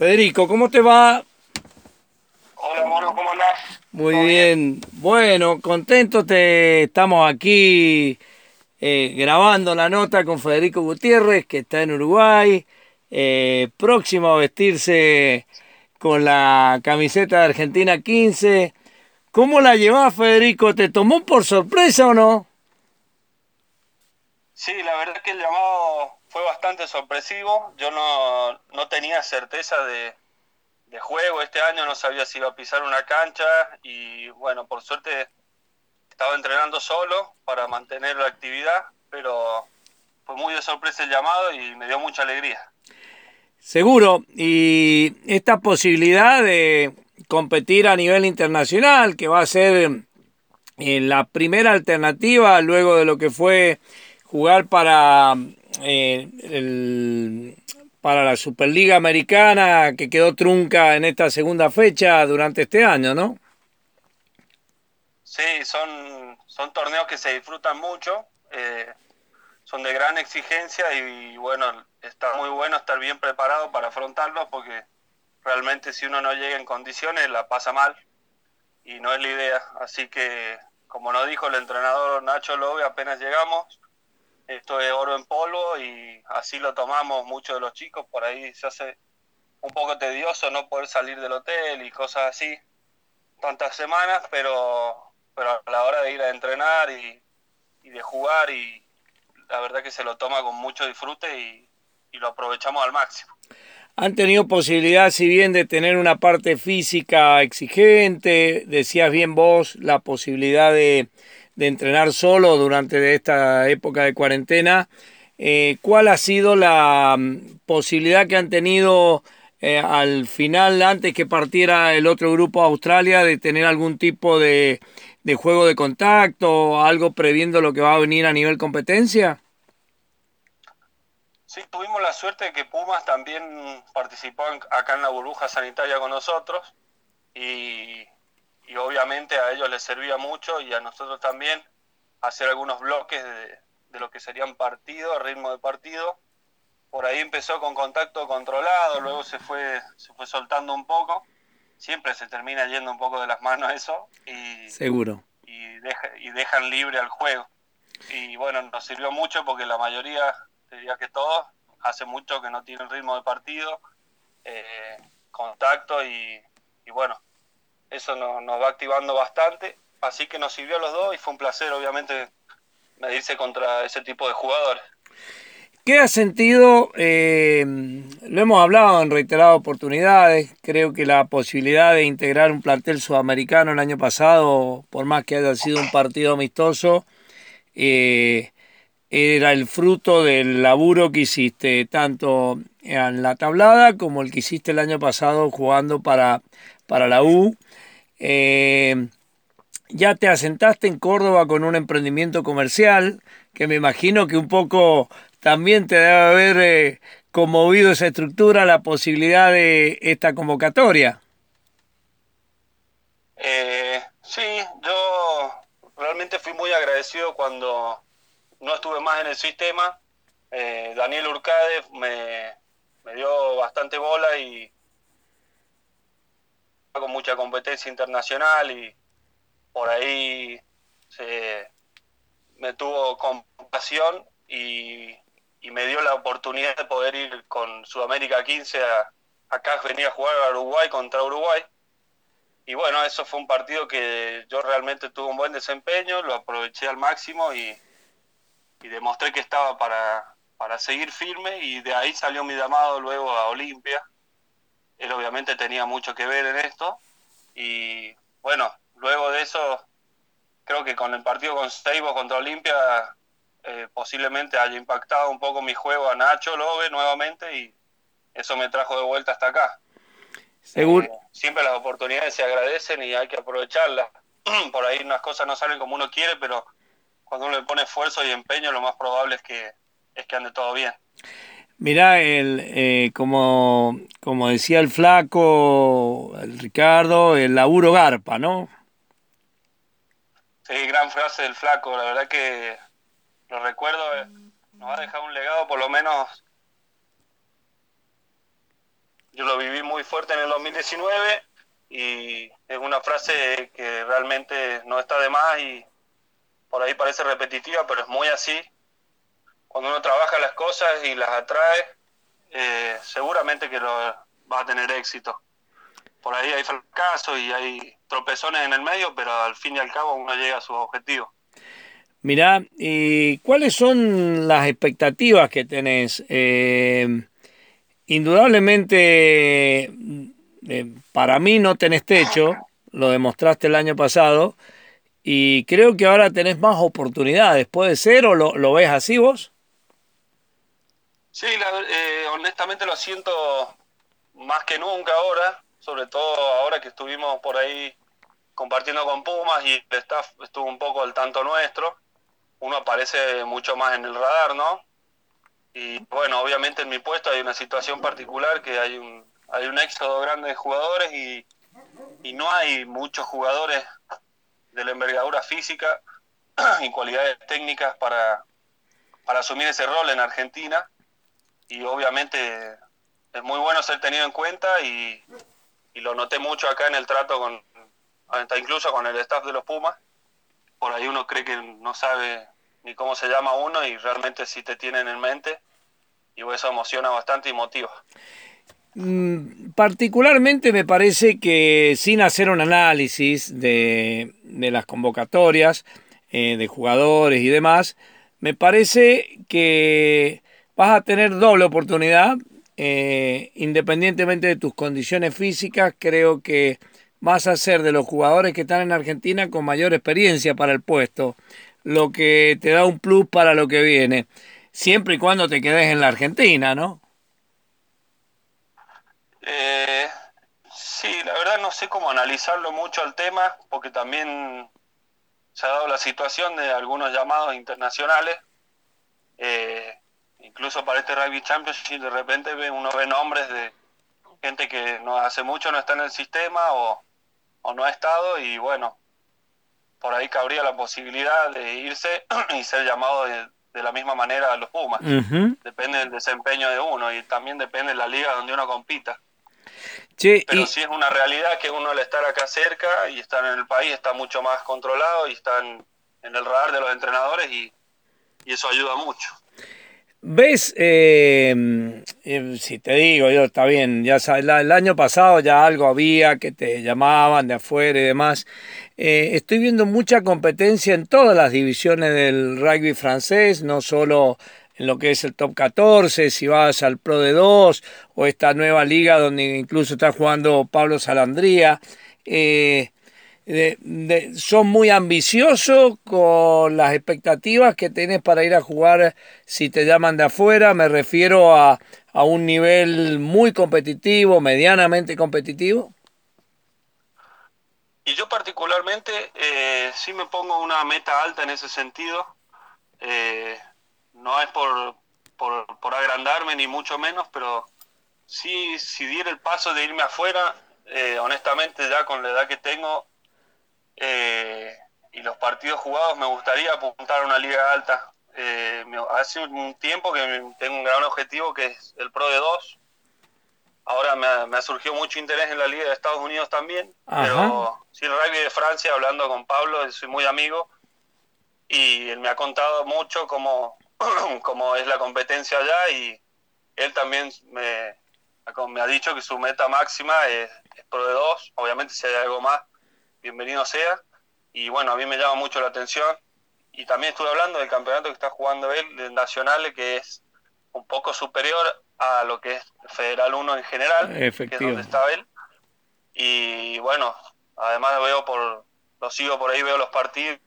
Federico, ¿cómo te va? Hola, Mono, ¿cómo andás? Muy bien. Bueno, contento te estamos aquí eh, grabando la nota con Federico Gutiérrez, que está en Uruguay, eh, próximo a vestirse con la camiseta de Argentina 15. ¿Cómo la llevás, Federico? ¿Te tomó por sorpresa o no? Sí, la verdad es que el llamado fue bastante sorpresivo. Yo no, no tenía certeza de, de, juego este año, no sabía si iba a pisar una cancha y bueno, por suerte estaba entrenando solo para mantener la actividad, pero fue muy de sorpresa el llamado y me dio mucha alegría. Seguro, y esta posibilidad de competir a nivel internacional, que va a ser eh, la primera alternativa luego de lo que fue jugar para eh, para la Superliga Americana que quedó trunca en esta segunda fecha durante este año, ¿no? Sí, son, son torneos que se disfrutan mucho, eh, son de gran exigencia y bueno, está muy bueno estar bien preparado para afrontarlos porque realmente si uno no llega en condiciones la pasa mal y no es la idea. Así que, como nos dijo el entrenador Nacho Lobe, apenas llegamos, esto es oro en polvo y así lo tomamos muchos de los chicos, por ahí se hace un poco tedioso no poder salir del hotel y cosas así tantas semanas, pero, pero a la hora de ir a entrenar y, de jugar y la verdad que se lo toma con mucho disfrute y, y lo aprovechamos al máximo. Han tenido posibilidad, si bien de tener una parte física exigente, decías bien vos, la posibilidad de, de entrenar solo durante esta época de cuarentena. Eh, ¿Cuál ha sido la mm, posibilidad que han tenido eh, al final, antes que partiera el otro grupo a Australia, de tener algún tipo de, juego de contacto, algo previendo lo que va a venir a nivel competencia? Sí, tuvimos la suerte de que Pumas también participó acá en la burbuja sanitaria con nosotros y y obviamente a ellos les servía mucho y a nosotros también hacer algunos bloques de, lo que serían partidos, ritmo de partido. Por ahí empezó con contacto controlado, luego se fue, se fue soltando un poco. Siempre se termina yendo un poco de las manos eso y, Seguro. y, y dejan libre al juego. Y bueno, nos sirvió mucho porque la mayoría, diría que todos, hace mucho que no tienen ritmo de partido, eh, contacto y, y bueno, eso nos, va activando bastante, así que nos sirvió a los dos y fue un placer obviamente medirse contra ese tipo de jugadores. ¿Qué ha sentido? Eh, lo hemos hablado en reiteradas oportunidades. Creo que la posibilidad de integrar un plantel sudamericano el año pasado, por más que haya sido un partido amistoso, eh, era el fruto del laburo que hiciste tanto en la tablada como el que hiciste el año pasado jugando para, para la U. Eh, ya te asentaste en Córdoba con un emprendimiento comercial que me imagino que un poco también te debe haber eh, conmovido esa estructura, la posibilidad de esta convocatoria. Eh, sí, yo realmente fui muy agradecido cuando no estuve más en el sistema. Daniel Urcade me, me dio bastante bola y, con mucha competencia internacional y por ahí me tuvo compasión y, me dio la oportunidad de poder ir con Sudamérica 15 a, acá venir a jugar a Uruguay contra Uruguay. Y bueno, eso fue un partido que yo realmente tuve un buen desempeño, lo aproveché al máximo y, y demostré que estaba para, para seguir firme y de ahí salió mi llamado luego a Olimpia él obviamente tenía mucho que ver en esto. Y bueno, luego de eso, creo que con el partido con Seibo contra Olimpia, eh, posiblemente haya impactado un poco mi juego a Nacho Lobe nuevamente y eso me trajo de vuelta hasta acá. Seguro. Eh, siempre las oportunidades se agradecen y hay que aprovecharlas. Por ahí unas cosas no salen como uno quiere, pero cuando uno le pone esfuerzo y empeño, lo más probable es que, es que ande todo bien. Mirá, el, eh, como, como decía el flaco, el Ricardo, el laburo garpa, ¿no? Sí, gran frase del flaco, la verdad que lo recuerdo, eh, nos ha dejado un legado por lo menos yo lo viví muy fuerte en el 2019 y es una frase que realmente no está de más y por ahí parece repetitiva, pero es muy así. Cuando uno trabaja las cosas y las atrae, eh, seguramente que lo, va a tener éxito. Por ahí hay fracasos y hay tropezones en el medio, pero al fin y al cabo uno llega a sus objetivos. Mirá, ¿y cuáles son las expectativas que tenés? Eh, indudablemente, eh, para mí no tenés techo, lo demostraste el año pasado, y creo que ahora tenés más oportunidades. ¿Puede ser o lo, lo ves así vos? Sí, eh, honestamente lo siento más que nunca ahora, sobre todo ahora que estuvimos por ahí compartiendo con Pumas y el staff estuvo un poco al tanto nuestro, uno aparece mucho más en el radar, ¿no? Y bueno, obviamente en mi puesto hay una situación particular que hay un, hay un éxodo grande de jugadores y, y no hay muchos jugadores de la envergadura física y cualidades técnicas para, para asumir ese rol en Argentina. Y obviamente es muy bueno ser tenido en cuenta y, lo noté mucho acá en el trato con, hasta incluso con el staff de los Pumas. Por ahí uno cree que no sabe ni cómo se llama uno y realmente sí te tienen en mente y eso emociona bastante y motiva. Mm, particularmente me parece que sin hacer un análisis de, de las convocatorias eh, de jugadores y demás, me parece que vas a tener doble oportunidad eh, independientemente de tus condiciones físicas, creo que vas a ser de los jugadores que están en Argentina con mayor experiencia para el puesto, lo que te da un plus para lo que viene, siempre y cuando te quedes en la Argentina, ¿no? Eh, sí, la verdad no sé cómo analizarlo mucho al tema, porque también se ha dado la situación de algunos llamados internacionales. Eh, incluso para este Rugby Championship de repente uno ve nombres de gente que no hace mucho no está en el sistema o, no ha estado y bueno, por ahí cabría la posibilidad de irse y ser llamado de, la misma manera a los Pumas. Depende del desempeño de uno y también depende de la liga donde uno compita. Pero sí es una realidad que uno al estar acá cerca y estar en el país está mucho más controlado y está en, el radar de los entrenadores y eso ayuda mucho. ¿Ves? Eh, si te digo, yo está bien, ya el año pasado ya algo había que te llamaban de afuera y demás. Eh, estoy viendo mucha competencia en todas las divisiones del rugby francés, no solo en lo que es el top 14, si vas al Pro de 2 o esta nueva liga donde incluso está jugando Pablo Salandría. Eh, de, son muy ambiciosos con las expectativas que tienes para ir a jugar si te llaman de afuera. Me refiero a, a un nivel muy competitivo, medianamente competitivo. Y yo particularmente eh, sí me pongo una meta alta en ese sentido. Eh, no es por, por, por, agrandarme ni mucho menos, pero sí, si diera el paso de irme afuera, eh, honestamente ya con la edad que tengo, eh, y los partidos jugados me gustaría apuntar a una liga alta. Eh, hace un tiempo que tengo un gran objetivo que es el Pro de 2. Ahora me ha, me surgido mucho interés en la Liga de Estados Unidos también, pero sí el rugby de Francia, hablando con Pablo, soy muy amigo y él me ha contado mucho cómo, cómo es la competencia allá y él también me, me ha dicho que su meta máxima es, es Pro de 2, obviamente si hay algo más bienvenido sea. Y bueno, a mí me llama mucho la atención. Y también estuve hablando del campeonato que está jugando él, del Nacional, que es un poco superior a lo que es Federal 1 en general, que es donde está él. Y bueno, además veo por, lo sigo por ahí, veo los partidos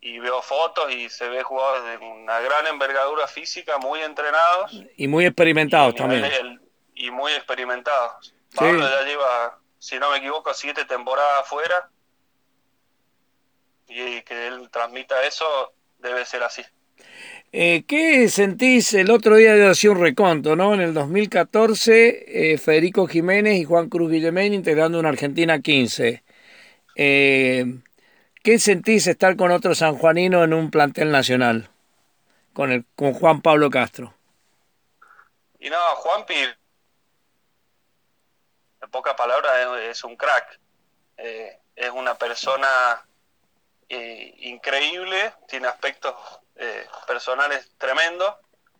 y veo fotos y se ve jugadores de una gran envergadura física, muy entrenados. Y muy experimentados también. y muy experimentados. Pablo ya lleva si no me equivoco, siete temporadas afuera y que él transmita eso debe ser así. Eh, ¿Qué sentís el otro día de hacer un reconto, ¿no? En el 2014, eh, Federico Jiménez y Juan Cruz Guillemén integrando una Argentina 15. Eh, ¿Qué sentís estar con otro sanjuanino en un plantel nacional? Con, el, con Juan Pablo Castro. Y no, Juanpi en pocas palabras, es, un crack. Eh, es una persona eh, increíble, tiene aspectos eh, personales tremendos,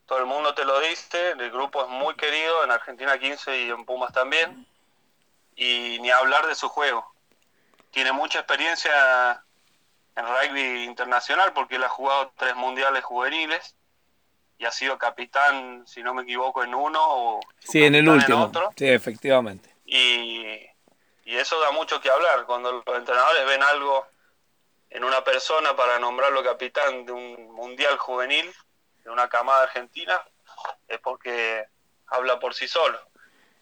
todo el mundo te lo dice, el grupo es muy querido, en Argentina 15 y en Pumas también, y ni hablar de su juego. Tiene mucha experiencia en rugby internacional porque él ha jugado tres mundiales juveniles y ha sido capitán, si no me equivoco, en uno o sí, en el último. otro. Sí, efectivamente. Y, y eso da mucho que hablar. Cuando los entrenadores ven algo en una persona para nombrarlo capitán de un mundial juvenil, de una camada argentina, es porque habla por sí solo.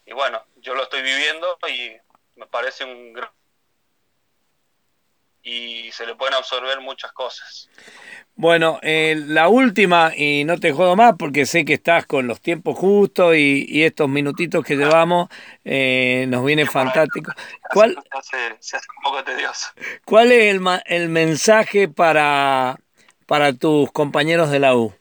Y bueno, yo lo estoy viviendo y me parece un gran y se le pueden absorber muchas cosas. Bueno, eh, la última, y no te jodo más porque sé que estás con los tiempos justos y, estos minutitos que llevamos eh, nos viene fantástico. ¿Cuál, se, hace un poco tedioso. ¿Cuál es el, el mensaje para, para tus compañeros de la U?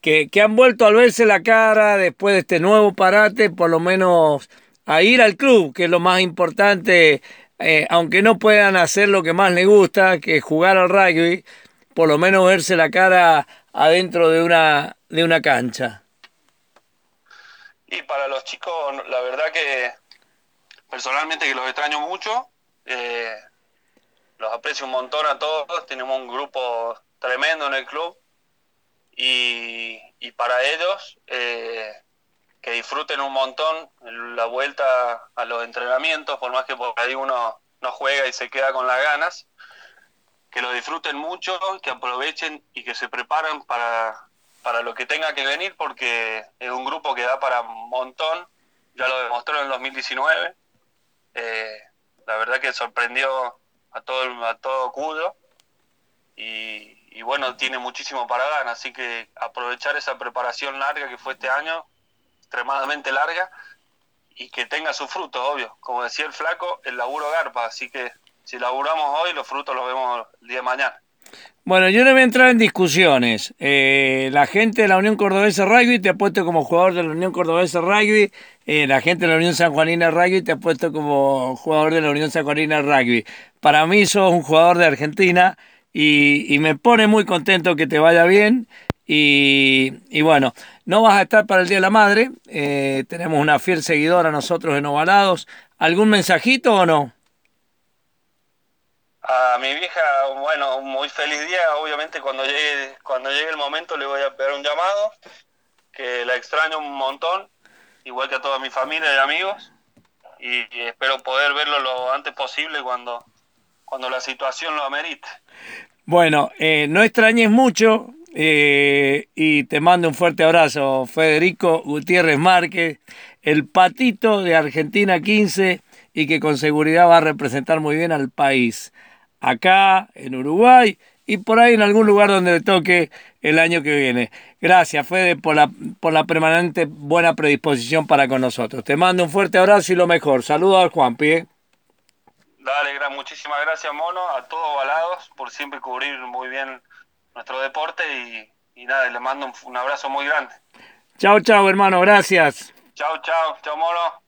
Que, que han vuelto a verse la cara después de este nuevo parate, por lo menos a ir al club, que es lo más importante eh, aunque no puedan hacer lo que más les gusta, que jugar al rugby, por lo menos verse la cara adentro de una, de una cancha. Y para los chicos, la verdad que personalmente que los extraño mucho, eh, los aprecio un montón a todos, tenemos un grupo tremendo en el club y, y para ellos eh, que disfruten un montón la vuelta a los entrenamientos, por más que por ahí uno no juega y se queda con las ganas, que lo disfruten mucho, que aprovechen y que se preparen para, para lo que tenga que venir, porque es un grupo que da para un montón, ya lo demostró en el 2019, eh, la verdad que sorprendió a todo, a todo Cudo y bueno, tiene muchísimo para ganar, así que aprovechar esa preparación larga que fue este año extremadamente larga y que tenga sus frutos, obvio. Como decía el flaco, el laburo garpa, así que si laburamos hoy, los frutos los vemos el día de mañana. Bueno, yo no voy a entrar en discusiones. Eh, la gente de la Unión Cordobesa Rugby te ha puesto como jugador de la Unión Cordobesa Rugby. Eh, la gente de la Unión San Juanina Rugby te ha puesto como jugador de la Unión San Juanina Rugby. Para mí sos un jugador de Argentina y, y me pone muy contento que te vaya bien. Y, bueno, no vas a estar para el Día de la Madre. Eh, tenemos una fiel seguidora nosotros en Ovalados. ¿Algún mensajito o no? A mi vieja, bueno, muy feliz día. Obviamente cuando llegue, cuando llegue el momento le voy a pegar un llamado, que la extraño un montón, igual que a toda mi familia y amigos. Y, espero poder verlo lo antes posible cuando, cuando la situación lo amerite. Bueno, eh, no extrañes mucho, eh, y te mando un fuerte abrazo, Federico Gutiérrez Márquez, el patito de Argentina 15 y que con seguridad va a representar muy bien al país, acá, en Uruguay y por ahí en algún lugar donde le toque el año que viene. Gracias, Fede, por la, por la permanente buena predisposición para con nosotros. Te mando un fuerte abrazo y lo mejor. Saludos al Juanpi. ¿eh? Dale, muchísimas gracias, Mono, a todos balados por siempre cubrir muy bien nuestro deporte y, nada, le mando un, un abrazo muy grande. Chao, chao, hermano, gracias. Chao, chao, chao, mono.